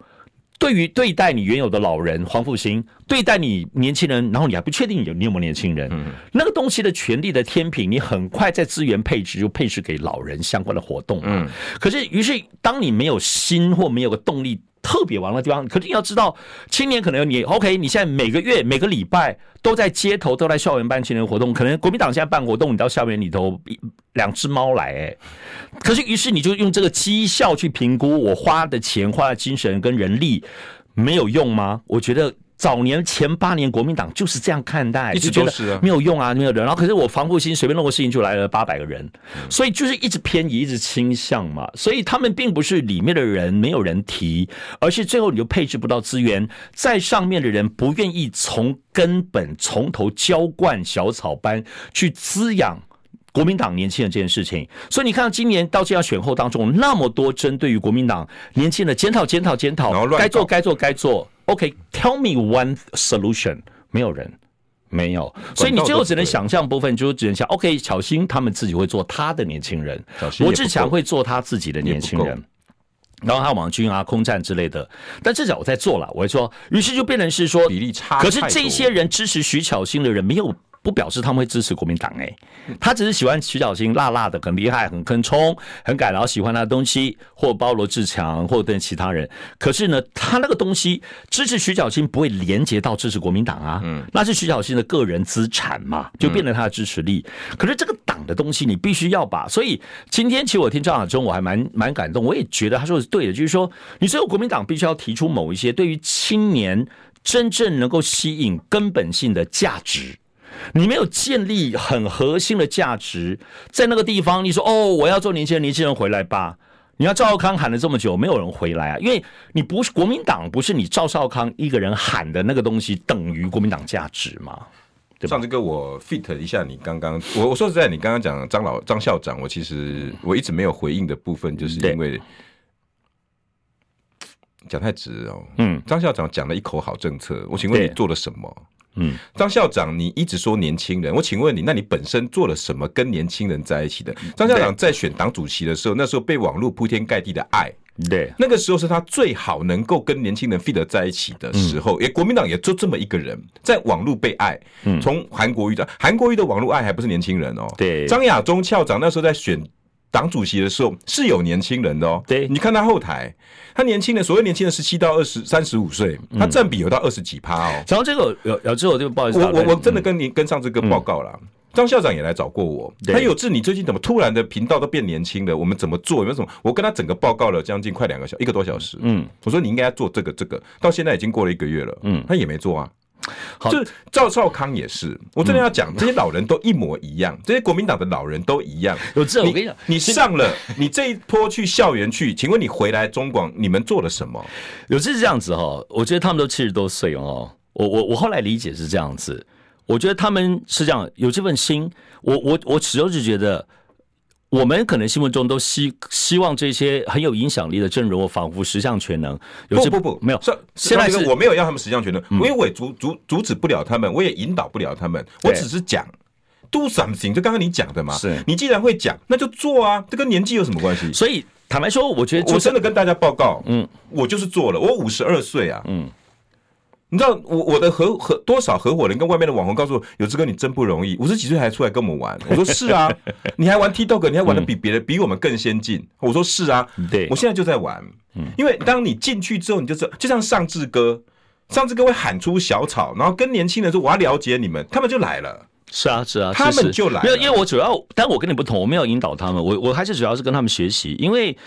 对于对待你原有的老人黄复兴，对待你年轻人，然后你还不确定有你有没有年轻人，嗯、那个东西的权力的天平，你很快在资源配置就配置给老人相关的活动。嗯，可是于是当你没有心或没有个动力。特别玩的地方，可是你要知道，青年可能你 OK，你现在每个月每个礼拜都在街头都在校园办青年活动，可能国民党现在办活动，你到校园里头两只猫来哎，可是于是你就用这个绩效去评估，我花的钱、花的精神跟人力没有用吗？我觉得。早年前八年，国民党就是这样看待，
一直都是啊，
没有用啊，没有人。然后可是我防护心随便弄个事情就来了八百个人，所以就是一直偏移，一直倾向嘛。所以他们并不是里面的人没有人提，而是最后你就配置不到资源，在上面的人不愿意从根本从头浇灌小草般去滋养国民党年轻人这件事情。所以你看到今年到这样选后当中那么多针对于国民党年轻人的检讨、检讨、检讨，该做、该做、该做。OK，tell me one solution。没有人，没有，所以你最后只能想象部分，就只能想 OK，巧芯他们自己会做他的年轻人，罗志强会做他自己的年轻人，然后还有网军啊、空战之类的。但至少我在做了，我会说，于是就变成是说
比例差。
可是这些人支持徐巧芯的人没有。不表示他们会支持国民党哎，他只是喜欢徐小新辣辣的，很厉害，很坑冲，很敢，然后喜欢他的东西，或包罗志强，或等其他人。可是呢，他那个东西支持徐小新不会连接到支持国民党啊，嗯，那是徐小新的个人资产嘛，就变成他的支持力。可是这个党的东西，你必须要把。所以今天其实我听张亚中，我还蛮蛮感动，我也觉得他说的是对的，就是说，你所有国民党必须要提出某一些对于青年真正能够吸引根本性的价值。你没有建立很核心的价值，在那个地方，你说哦，我要做年轻人，年轻人回来吧。你要赵少康喊了这么久，没有人回来啊，因为你不是国民党，不是你赵少康一个人喊的那个东西等于国民党价值嘛？
上次跟我 fit 一下你刚刚，我我说实在，你刚刚讲张老张校长，我其实我一直没有回应的部分，就是因为讲太直哦。嗯，张校长讲了一口好政策，我请问你做了什么？嗯，张校长，你一直说年轻人，我请问你，那你本身做了什么跟年轻人在一起的？张校长在选党主席的时候，那时候被网络铺天盖地的爱，对，那个时候是他最好能够跟年轻人 fit 在一起的时候。也国民党也就这么一个人，在网络被爱。从韩国瑜的韩国瑜的网络爱还不是年轻人哦。对，张亚中校长那时候在选。党主席的时候是有年轻人的哦，对，你看他后台，他年轻的所谓年轻的十七到二十三十五岁，他占比有到二十几趴哦。
然后这个有有之后就不好意思，
我我我真的跟你跟上这个报告了。张校长也来找过我，他有志，你最近怎么突然的频道都变年轻了？我们怎么做？有没有什么？我跟他整个报告了将近快两个小一个多小时。嗯，我说你应该要做这个这个，到现在已经过了一个月了，嗯，他也没做啊。好，就是赵少康也是，我真的要讲，这些老人都一模一样，这些国民党的老人都一样。
有这，我跟你讲，
你上了，你这一波去校园去，请问你回来中广，你们做了什么？
有这是这样子哈，我觉得他们都七十多岁哦。我我我后来理解是这样子，我觉得他们是这样，有这份心。我我我始终是觉得，我们可能心目中都希希望这些很有影响力的阵容，仿佛十项全能。有
不不不，没有。现在是我没有要他们十项全能，因为我也阻阻阻止不了他们，我也引导不了他们。我只是讲 do something，就刚刚你讲的嘛。是你既然会讲，那就做啊，这跟年纪有什么关系？
所以坦白说，我觉得
我真的跟大家报告，嗯，我就是做了，我五十二岁啊，嗯。你知道我我的合合多少合伙人跟外面的网红告诉我，有志哥你真不容易，五十几岁还出来跟我们玩。我说 是啊，你还玩 TikTok，你还玩的比别人、嗯、比我们更先进。我说是啊，对，我现在就在玩。因为当你进去之后，你就知道，就像上志哥，上志哥会喊出小草，然后跟年轻人说我要了解你们，他们就来了。
是啊，是啊，
他们就来了。
没有，因为我主要，但我跟你不同，我没有引导他们，我我还是主要是跟他们学习。因为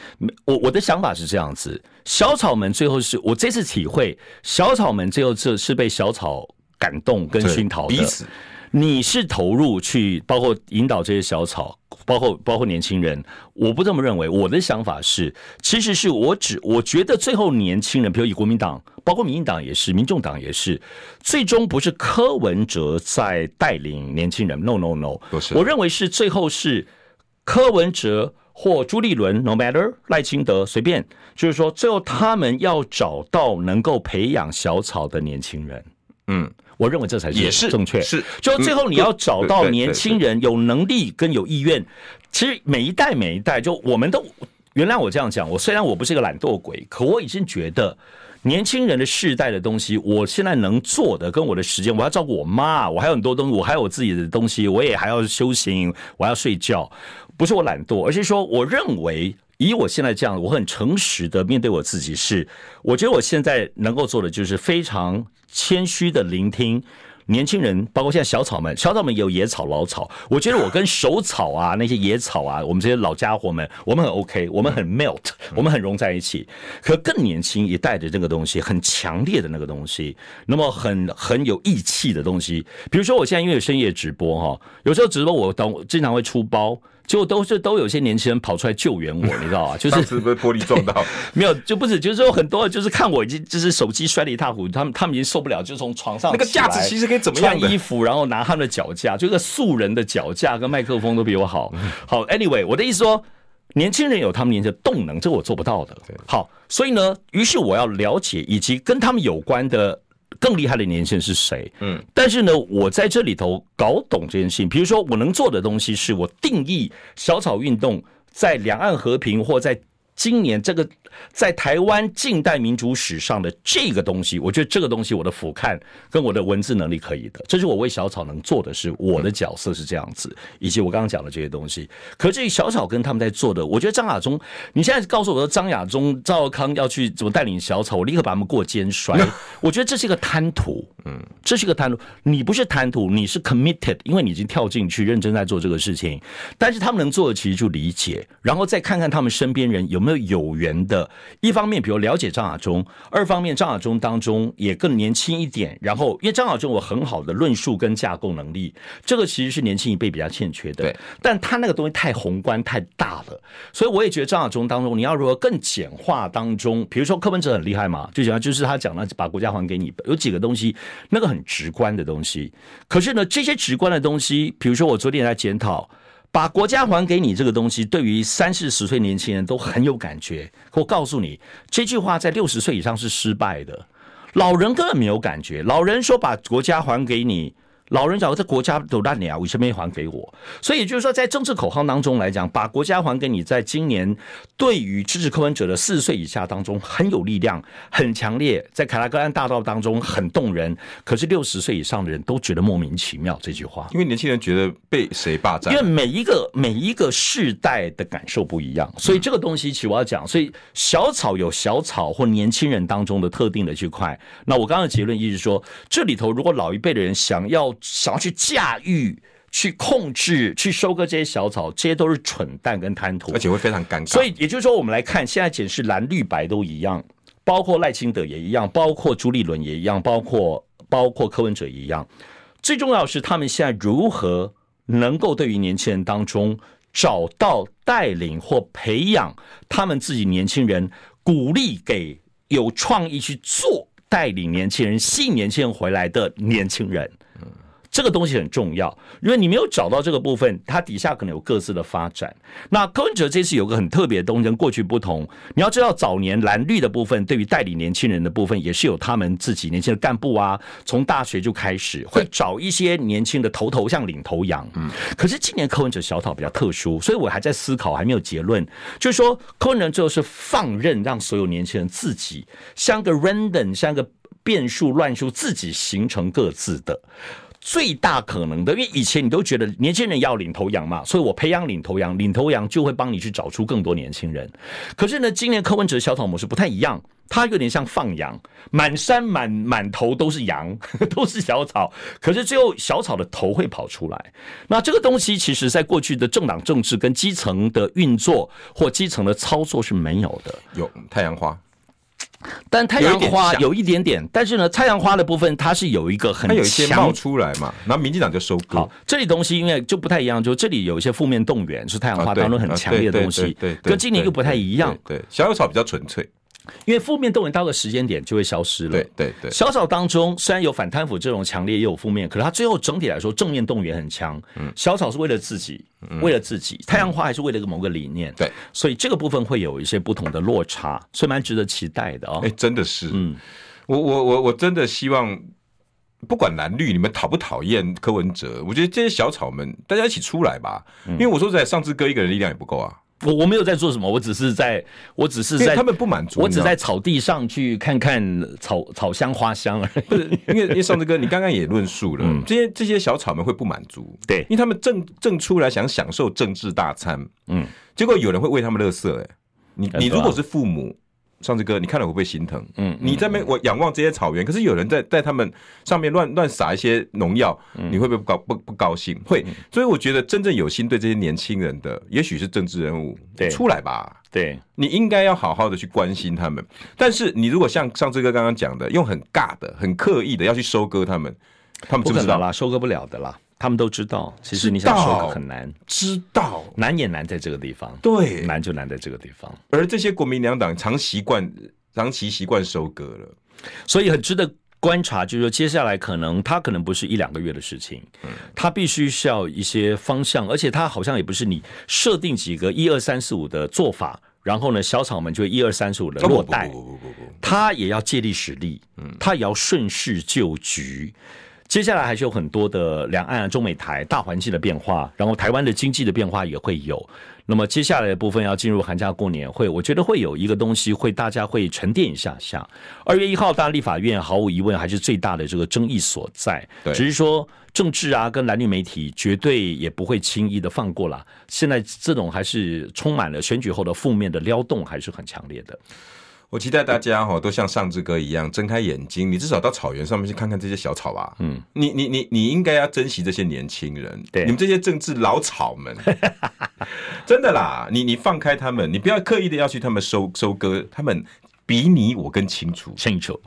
我我的想法是这样子，小草们最后是我这次体会，小草们最后这是被小草感动跟熏陶的。彼此，你是投入去，包括引导这些小草。包括包括年轻人，我不这么认为。我的想法是，其实是我只我觉得最后年轻人，比如以国民党，包括民进党也是，民众党也是，最终不是柯文哲在带领年轻人。No No No，不是。我认为是最后是柯文哲或朱立伦，No matter 赖清德随便，就是说最后他们要找到能够培养小草的年轻人。嗯。我认为这才是正确，是就最后你要找到年轻人有能力跟有意愿。其实每一代每一代，就我们都原来我这样讲，我虽然我不是一个懒惰鬼，可我已经觉得年轻人的世代的东西，我现在能做的跟我的时间，我要照顾我妈，我还有很多东西，我还有我自己的东西，我也还要修行，我要睡觉，不是我懒惰，而是说我认为以我现在这样，我很诚实的面对我自己，是我觉得我现在能够做的就是非常。谦虚的聆听年轻人，包括现在小草们，小草们有野草、老草。我觉得我跟熟草啊，那些野草啊，我们这些老家伙们，我们很 OK，我们很 melt，我们很融在一起。可更年轻一代的这个东西，很强烈的那个东西，那么很很有义气的东西。比如说，我现在因为有深夜直播哈，有时候直播我当经常会出包。就都是都有些年轻人跑出来救援我，你知道吗？就是
是不是玻璃撞到？
没有，就不是，就是有很多，就是看我已经就是手机摔得一塌糊涂，他们他们已经受不了，就从床上
那个架子其实可以怎么样？
穿衣服，然后拿他们的脚架，就是素人的脚架跟麦克风都比我好。好，Anyway，我的意思说，年轻人有他们年轻的动能，这我做不到的。好，所以呢，于是我要了解以及跟他们有关的。更厉害的年轻人是谁？嗯，但是呢，我在这里头搞懂这件事情。比如说，我能做的东西是我定义小草运动在两岸和平或在。今年这个在台湾近代民主史上的这个东西，我觉得这个东西我的俯瞰跟我的文字能力可以的，这是我为小草能做的是我的角色是这样子，以及我刚刚讲的这些东西。可至于小草跟他们在做的，我觉得张亚中，你现在告诉我说张亚中、赵康要去怎么带领小草，我立刻把他们过肩摔。我觉得这是一个贪图，嗯，这是一个贪图。你不是贪图，你是 committed，因为你已经跳进去认真在做这个事情。但是他们能做的其实就理解，然后再看看他们身边人有没有。有缘的，一方面，比如了解张亚中；二方面，张亚中当中也更年轻一点。然后，因为张亚中有很好的论述跟架构能力，这个其实是年轻一辈比较欠缺的。对，但他那个东西太宏观太大了，所以我也觉得张亚中当中，你要如何更简化当中，比如说柯文哲很厉害嘛，最主要就是他讲了把国家还给你，有几个东西那个很直观的东西。可是呢，这些直观的东西，比如说我昨天在检讨。把国家还给你这个东西，对于三四十岁年轻人都很有感觉。我告诉你，这句话在六十岁以上是失败的，老人根本没有感觉。老人说把国家还给你。老人讲：“这国家都烂了，为什么没还给我？”所以也就是说，在政治口号当中来讲，把国家还给你，在今年对于支持柯文哲的四十岁以下当中很有力量、很强烈，在凯拉格兰大道当中很动人。可是六十岁以上的人都觉得莫名其妙这句话，
因为年轻人觉得被谁霸占？
因为每一个每一个世代的感受不一样，所以这个东西其实我要讲。所以小草有小草或年轻人当中的特定的区块。那我刚刚的结论意思是说，这里头如果老一辈的人想要。想要去驾驭、去控制、去收割这些小草，这些都是蠢蛋跟贪图，
而且会非常尴尬。
所以也就是说，我们来看现在检视蓝绿白都一样，包括赖清德也一样，包括朱立伦也一样，包括包括柯文哲也一样。最重要是他们现在如何能够对于年轻人当中找到带领或培养他们自己年轻人，鼓励给有创意去做带领年轻人、吸引年轻人回来的年轻人。这个东西很重要，因为你没有找到这个部分，它底下可能有各自的发展。那柯文哲这次有个很特别的东西，跟过去不同。你要知道，早年蓝绿的部分，对于代理年轻人的部分，也是有他们自己年轻的干部啊，从大学就开始会找一些年轻的头头，像领头羊。嗯，可是今年柯文哲小草比较特殊，所以我还在思考，还没有结论。就是说，柯文哲最后是放任让所有年轻人自己像个 random，像个变数乱数，自己形成各自的。最大可能的，因为以前你都觉得年轻人要领头羊嘛，所以我培养领头羊，领头羊就会帮你去找出更多年轻人。可是呢，今年柯文哲小草模式不太一样，他有点像放羊，满山满满头都是羊，都是小草，可是最后小草的头会跑出来。那这个东西其实在过去的政党政治跟基层的运作或基层的操作是没有的。
有太阳花。
但太阳花有一点点，但是呢，太阳花的部分它是有一个很
有一些冒出来嘛，然后民进党就收割。
好，这里东西因为就不太一样，就这里有一些负面动员是太阳花当中很强烈的东西，对，跟今年又不太一样。
对，小草比较纯粹。
因为负面动员到个时间点就会消失了。
对对对，
小草当中虽然有反贪腐这种强烈，也有负面，可是它最后整体来说正面动员很强。嗯，小草是为了自己，为了自己；太阳花还是为了个某个理念。对，所以这个部分会有一些不同的落差，所以蛮值得期待的哦。
哎，真的是，嗯，我我我我真的希望，不管蓝绿，你们讨不讨厌柯文哲？我觉得这些小草们大家一起出来吧，因为我说实在，上次哥一个人力量也不够啊。
我我没有在做什么，我只是在，我只是在，
他们不满足，
我只在草地上去看看草草香花香而已。
不是，因为因为尚志哥，你刚刚也论述了，嗯、这些这些小草们会不满足，
对，
因为他们正正出来想享受政治大餐，嗯，结果有人会喂他们垃圾，哎，你你如果是父母。上次哥，你看了会不会心疼？嗯，你在那边我仰望这些草原，可是有人在在他们上面乱乱撒一些农药，你会不会不高不不高兴？会，所以我觉得真正有心对这些年轻人的，也许是政治人物，对，出来吧。
对，
你应该要好好的去关心他们。但是你如果像上次哥刚刚讲的，用很尬的、很刻意的要去收割他们，他们知不知道
啦？收割不了的啦。他们都知道，其实你想收割很难，
知道。
难也难在这个地方，
对，
难就难在这个地方。
而这些国民两党长习惯、长期习惯收割了，
所以很值得观察。就是说，接下来可能他可能不是一两个月的事情，他，必须需要一些方向，而且他好像也不是你设定几个一二三四五的做法，然后呢，小草们就一二三四五的落袋，不不不不不，它也要借力使力，嗯，它也要顺势就局。接下来还是有很多的两岸、中美台大环境的变化，然后台湾的经济的变化也会有。那么接下来的部分要进入寒假过年会，我觉得会有一个东西会大家会沉淀一下下。二月一号，大立法院毫无疑问还是最大的这个争议所在。只是说政治啊跟蓝绿媒体绝对也不会轻易的放过了。现在这种还是充满了选举后的负面的撩动，还是很强烈的。
我期待大家哈都像上志哥一样睁开眼睛，你至少到草原上面去看看这些小草吧。嗯，你你你你应该要珍惜这些年轻人，对，你们这些政治老草们，真的啦，你你放开他们，你不要刻意的要去他们收收割，他们比你我更清楚。
清楚。